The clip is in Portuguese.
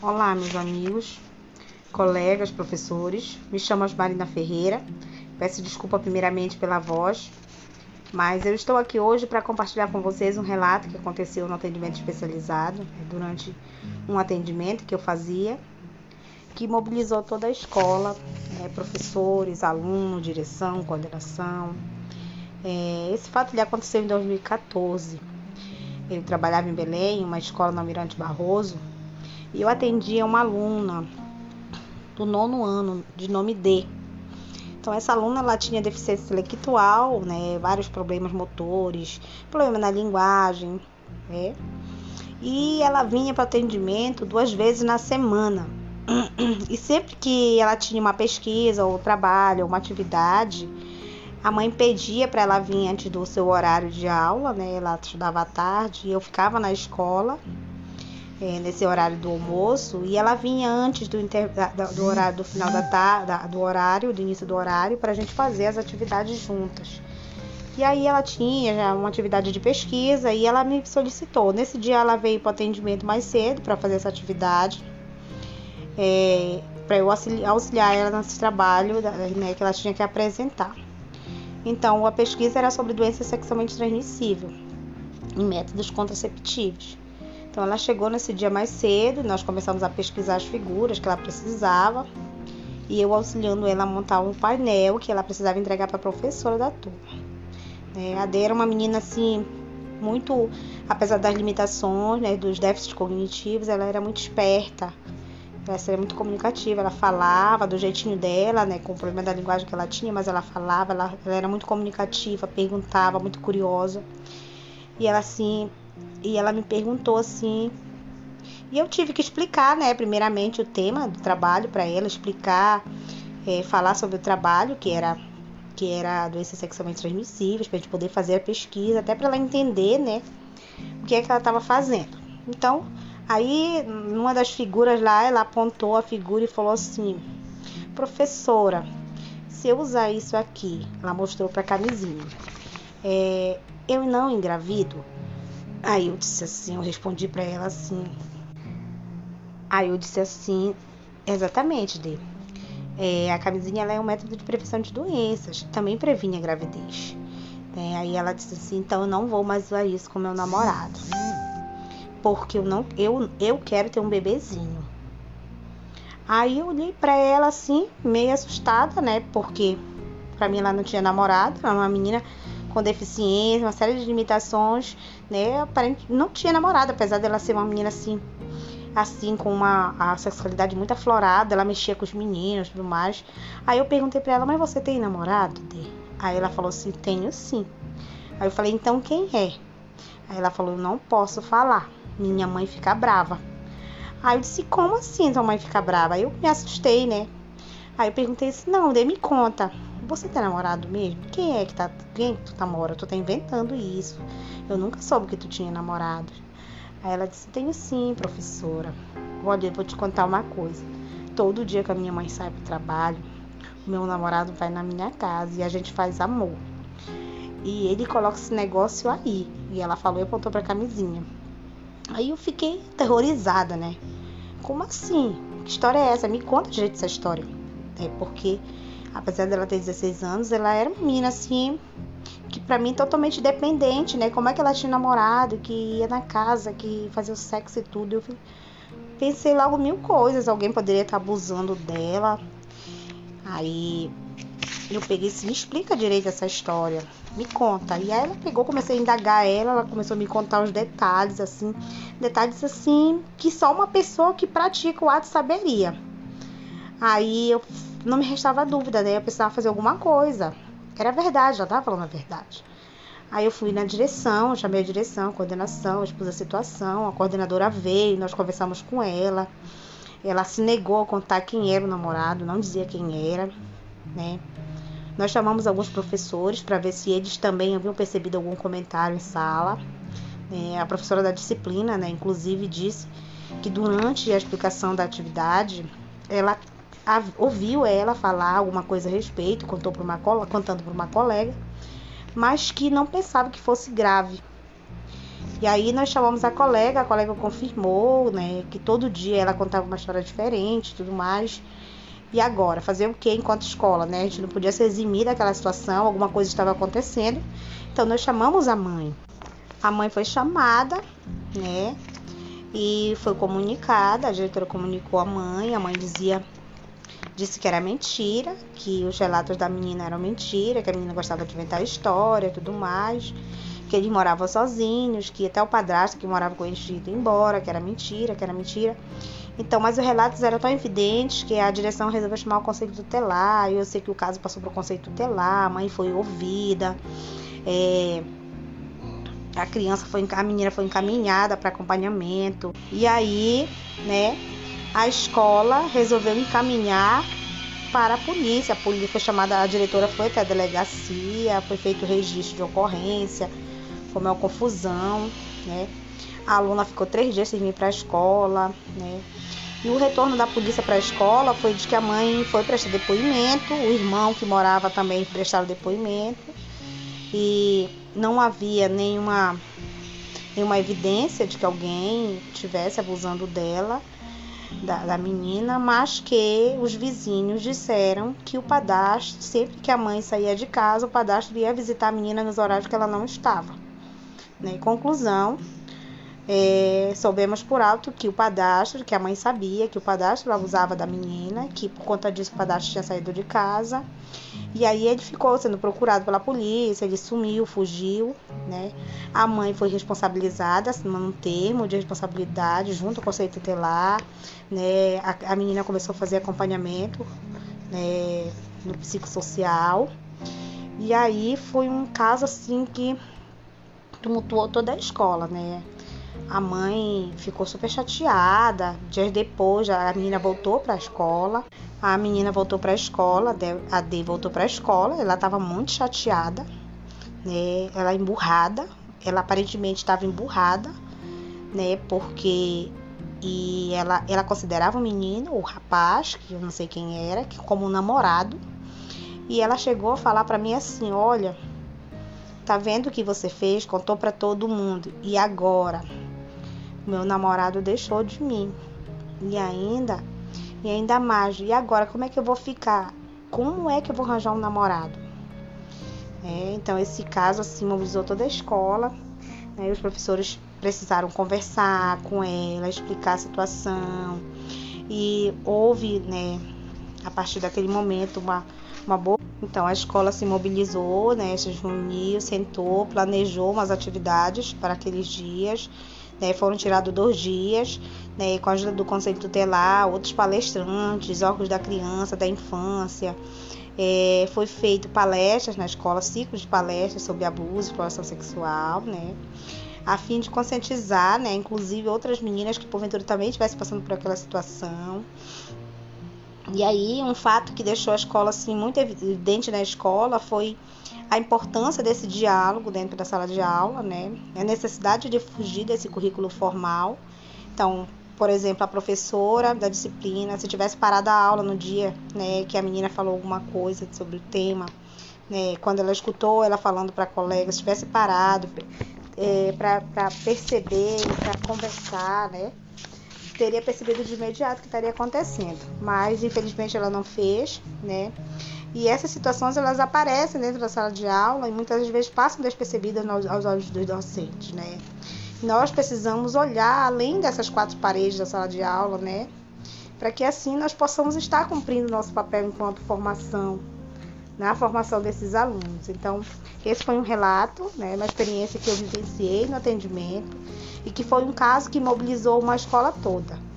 Olá, meus amigos, colegas, professores. Me chamo Marina Ferreira. Peço desculpa primeiramente pela voz, mas eu estou aqui hoje para compartilhar com vocês um relato que aconteceu no atendimento especializado, né, durante um atendimento que eu fazia, que mobilizou toda a escola, né, professores, alunos, direção, coordenação. É, esse fato lhe aconteceu em 2014. Eu trabalhava em Belém, uma escola no Almirante Barroso, e eu atendia uma aluna do nono ano, de nome D. Então essa aluna ela tinha deficiência intelectual, né, vários problemas motores, problema na linguagem, né? E ela vinha para atendimento duas vezes na semana. E sempre que ela tinha uma pesquisa ou trabalho, ou uma atividade, a mãe pedia para ela vir antes do seu horário de aula, né? Ela estudava à tarde e eu ficava na escola é, nesse horário do almoço e ela vinha antes do, inter, da, do horário do final da tarde, do horário, do início do horário, para a gente fazer as atividades juntas. E aí ela tinha já uma atividade de pesquisa e ela me solicitou. Nesse dia ela veio para o atendimento mais cedo para fazer essa atividade, é, para eu auxiliar, ela nesse trabalho né, que ela tinha que apresentar. Então a pesquisa era sobre doença sexualmente transmissível em métodos contraceptivos. Então ela chegou nesse dia mais cedo, nós começamos a pesquisar as figuras que ela precisava e eu auxiliando ela a montar um painel que ela precisava entregar para a professora da turma. É, a Dê era uma menina assim muito, apesar das limitações, né, dos déficits cognitivos, ela era muito esperta. Ela era muito comunicativa, ela falava do jeitinho dela, né, com o problema da linguagem que ela tinha, mas ela falava, ela, ela era muito comunicativa, perguntava, muito curiosa. E ela assim e ela me perguntou assim. E eu tive que explicar, né, primeiramente o tema do trabalho para ela, explicar, é, falar sobre o trabalho, que era que era doenças sexualmente transmissíveis, para a gente poder fazer a pesquisa, até para ela entender, né, o que é que ela estava fazendo. Então, aí, numa das figuras lá, ela apontou a figura e falou assim: professora, se eu usar isso aqui, ela mostrou para a camisinha, é, eu não engravido? Aí eu disse assim, eu respondi para ela assim. Aí eu disse assim, exatamente, Dê. É, a camisinha é um método de prevenção de doenças, também previne a gravidez. É, aí ela disse assim, então eu não vou mais usar isso com meu namorado. Porque eu não eu, eu quero ter um bebezinho. Aí eu olhei para ela assim, meio assustada, né? Porque para mim ela não tinha namorado, ela era uma menina com deficiência, uma série de limitações, né? Aparente, não tinha namorado, apesar dela ser uma menina assim, assim com uma a sexualidade muito aflorada, ela mexia com os meninos, tudo mais. Aí eu perguntei para ela, mas você tem namorado? Aí ela falou assim, tenho sim. Aí eu falei, então quem é? Aí ela falou, não posso falar, minha mãe fica brava. Aí eu disse, como assim sua mãe fica brava? Aí eu me assustei, né? Aí eu perguntei assim, não, dê me conta. Você tem namorado mesmo? Quem é que tá. Quem que tu namora? Tu tá inventando isso. Eu nunca soube que tu tinha namorado. Aí ela disse: Tenho sim, professora. Olha, eu vou te contar uma coisa. Todo dia que a minha mãe sai pro trabalho, o meu namorado vai na minha casa e a gente faz amor. E ele coloca esse negócio aí. E ela falou e apontou pra camisinha. Aí eu fiquei terrorizada, né? Como assim? Que história é essa? Me conta direito essa história. É porque apesar dela ter 16 anos, ela era uma menina assim, que para mim totalmente dependente, né? Como é que ela tinha namorado, que ia na casa, que fazia o sexo e tudo. Eu pensei logo mil coisas, alguém poderia estar abusando dela. Aí eu peguei assim, me explica direito essa história, me conta. E aí ela pegou, comecei a indagar ela, ela começou a me contar os detalhes, assim, detalhes assim, que só uma pessoa que pratica o ato saberia. Aí eu não me restava dúvida, né? Eu precisava fazer alguma coisa. Era verdade, ela estava falando a verdade. Aí eu fui na direção, chamei a direção, a coordenação, expus a situação, a coordenadora veio, nós conversamos com ela. Ela se negou a contar quem era o namorado, não dizia quem era, né? Nós chamamos alguns professores para ver se eles também haviam percebido algum comentário em sala. É, a professora da disciplina, né, inclusive, disse que durante a explicação da atividade, ela ouviu ela falar alguma coisa a respeito, contou para uma contando para uma colega, mas que não pensava que fosse grave. E aí nós chamamos a colega, a colega confirmou, né, que todo dia ela contava uma história diferente, tudo mais. E agora, fazer o que enquanto escola, né? A gente não podia se eximir daquela situação, alguma coisa estava acontecendo. Então nós chamamos a mãe. A mãe foi chamada, né? E foi comunicada, a diretora comunicou a mãe, a mãe dizia disse que era mentira, que os relatos da menina eram mentira, que a menina gostava de inventar história, tudo mais, que eles moravam sozinhos, que até o padrasto que morava com eles tinha ido embora, que era mentira, que era mentira. Então, mas os relatos eram tão evidentes que a direção resolveu chamar o conselho tutelar. E eu sei que o caso passou para o conselho tutelar, a mãe foi ouvida. É, a criança foi, a menina foi encaminhada para acompanhamento. E aí, né, a escola resolveu encaminhar para a polícia. A polícia foi chamada, a diretora foi até a delegacia, foi feito registro de ocorrência, foi uma confusão, né? A aluna ficou três dias sem vir para a escola, né? E o retorno da polícia para a escola foi de que a mãe foi prestar depoimento, o irmão que morava também prestaram depoimento e não havia nenhuma, nenhuma evidência de que alguém estivesse abusando dela, da, da menina, mas que os vizinhos disseram que o padastro, sempre que a mãe saía de casa, o padastro ia visitar a menina nos horários que ela não estava. Né? Conclusão, é, soubemos por alto que o padastro, que a mãe sabia que o padastro abusava da menina, que por conta disso o padastro tinha saído de casa. E aí ele ficou sendo procurado pela polícia, ele sumiu, fugiu, né? A mãe foi responsabilizada, assinando um termo de responsabilidade junto com o conselho tutelar, né? A, a menina começou a fazer acompanhamento né, no psicossocial. E aí foi um caso assim que tumultuou toda a escola, né? A mãe ficou super chateada. Dias depois, a menina voltou para a escola. A menina voltou para a escola, a D voltou para a escola. Ela estava muito chateada, né? Ela emburrada. Ela aparentemente estava emburrada, né? Porque e ela, ela considerava o menino, o rapaz, que eu não sei quem era, como um namorado. E ela chegou a falar para mim assim: Olha, tá vendo o que você fez? Contou para todo mundo. E agora? Meu namorado deixou de mim. E ainda, e ainda mais. E agora, como é que eu vou ficar? Como é que eu vou arranjar um namorado? É, então, esse caso assim mobilizou toda a escola. Né? Os professores precisaram conversar com ela, explicar a situação. E houve, né, a partir daquele momento, uma, uma boa. Então, a escola se mobilizou, né, se reuniu, sentou, planejou umas atividades para aqueles dias né, foram tirados dois dias, né, com a ajuda do Conselho Tutelar, outros palestrantes, órgãos da criança, da infância. É, foi feito palestras na escola, ciclos de palestras sobre abuso e exploração sexual, né? A fim de conscientizar, né? Inclusive outras meninas que porventura também estivessem passando por aquela situação. E aí, um fato que deixou a escola assim muito evidente na escola foi a importância desse diálogo dentro da sala de aula, né? A necessidade de fugir desse currículo formal. Então, por exemplo, a professora da disciplina, se tivesse parado a aula no dia, né, que a menina falou alguma coisa sobre o tema, né, quando ela escutou ela falando para colegas, tivesse parado é, para perceber, para conversar, né, teria percebido de imediato o que estaria acontecendo. Mas infelizmente ela não fez, né? E essas situações elas aparecem dentro da sala de aula e muitas vezes passam despercebidas aos olhos dos docentes, né? Nós precisamos olhar além dessas quatro paredes da sala de aula, né? Para que assim nós possamos estar cumprindo nosso papel enquanto formação, na formação desses alunos. Então, esse foi um relato, né, uma experiência que eu vivenciei no atendimento e que foi um caso que mobilizou uma escola toda.